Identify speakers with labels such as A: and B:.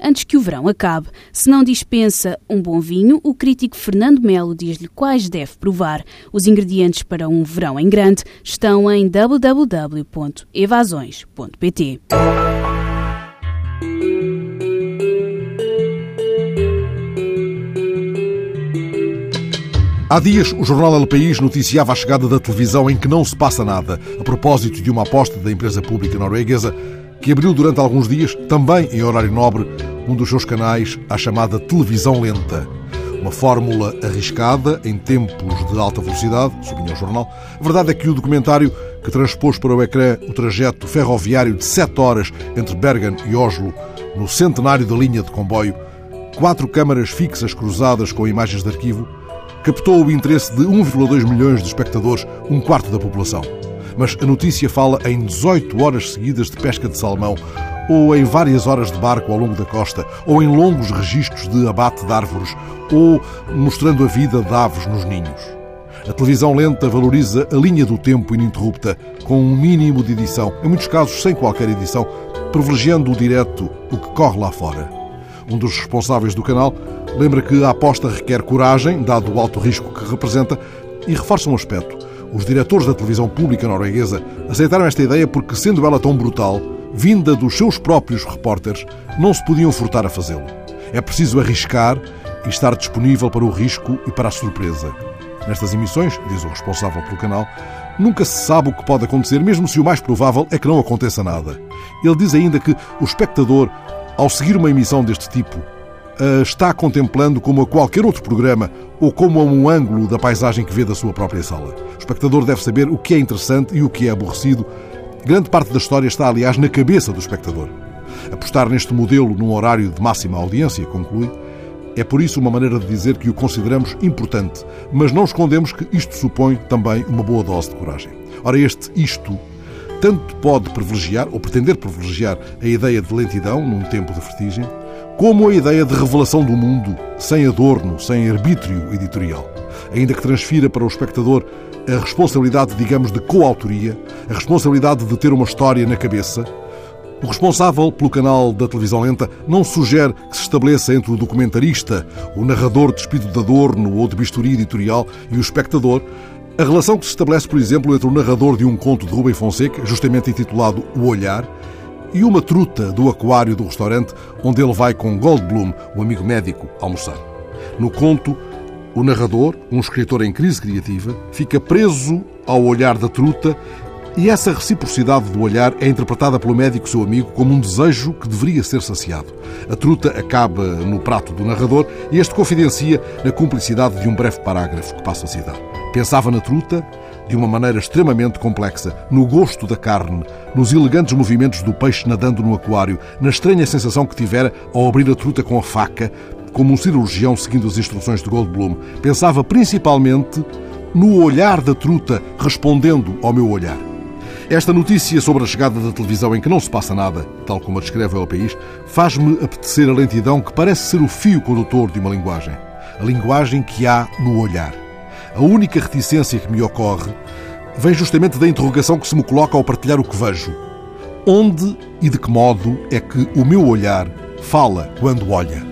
A: antes que o verão acabe. Se não dispensa um bom vinho, o crítico Fernando Melo diz-lhe quais deve provar. Os ingredientes para um verão em grande estão em www.evasões.pt.
B: Há dias, o jornal El País noticiava a chegada da televisão em que não se passa nada, a propósito de uma aposta da empresa pública norueguesa que abriu durante alguns dias, também em horário nobre, um dos seus canais à chamada televisão lenta. Uma fórmula arriscada em tempos de alta velocidade, sublinha o jornal. A verdade é que o documentário, que transpôs para o ecrã o trajeto ferroviário de 7 horas entre Bergen e Oslo, no centenário da linha de comboio, quatro câmaras fixas cruzadas com imagens de arquivo, captou o interesse de 1,2 milhões de espectadores, um quarto da população mas a notícia fala em 18 horas seguidas de pesca de salmão, ou em várias horas de barco ao longo da costa, ou em longos registros de abate de árvores, ou mostrando a vida de aves nos ninhos. A televisão lenta valoriza a linha do tempo ininterrupta, com um mínimo de edição, em muitos casos sem qualquer edição, privilegiando o direto, o que corre lá fora. Um dos responsáveis do canal lembra que a aposta requer coragem, dado o alto risco que representa, e reforça um aspecto. Os diretores da televisão pública norueguesa aceitaram esta ideia porque, sendo ela tão brutal, vinda dos seus próprios repórteres, não se podiam furtar a fazê-lo. É preciso arriscar e estar disponível para o risco e para a surpresa. Nestas emissões, diz o responsável pelo canal, nunca se sabe o que pode acontecer, mesmo se o mais provável é que não aconteça nada. Ele diz ainda que o espectador, ao seguir uma emissão deste tipo, está contemplando como a qualquer outro programa ou como a um ângulo da paisagem que vê da sua própria sala. O espectador deve saber o que é interessante e o que é aborrecido. Grande parte da história está, aliás, na cabeça do espectador. Apostar neste modelo num horário de máxima audiência, conclui, é por isso uma maneira de dizer que o consideramos importante, mas não escondemos que isto supõe também uma boa dose de coragem. Ora, este isto tanto pode privilegiar, ou pretender privilegiar, a ideia de lentidão num tempo de vertigem, como a ideia de revelação do mundo, sem adorno, sem arbítrio editorial, ainda que transfira para o espectador a responsabilidade, digamos, de coautoria, a responsabilidade de ter uma história na cabeça. O responsável pelo canal da televisão lenta não sugere que se estabeleça entre o documentarista, o narrador despido de adorno ou de bisturi editorial e o espectador a relação que se estabelece, por exemplo, entre o narrador de um conto de Rubem Fonseca, justamente intitulado O Olhar, e uma truta do aquário do restaurante onde ele vai com Goldblum, o amigo médico, almoçar. No conto, o narrador, um escritor em crise criativa, fica preso ao olhar da truta e essa reciprocidade do olhar é interpretada pelo médico, seu amigo, como um desejo que deveria ser saciado. A truta acaba no prato do narrador e este confidencia na cumplicidade de um breve parágrafo que passa a citar. Pensava na truta de uma maneira extremamente complexa, no gosto da carne, nos elegantes movimentos do peixe nadando no aquário, na estranha sensação que tivera ao abrir a truta com a faca, como um cirurgião seguindo as instruções de Goldblum. Pensava principalmente no olhar da truta respondendo ao meu olhar. Esta notícia sobre a chegada da televisão em que não se passa nada, tal como a descreve o país, faz-me apetecer a lentidão que parece ser o fio condutor de uma linguagem. A linguagem que há no olhar. A única reticência que me ocorre vem justamente da interrogação que se me coloca ao partilhar o que vejo. Onde e de que modo é que o meu olhar fala quando olha?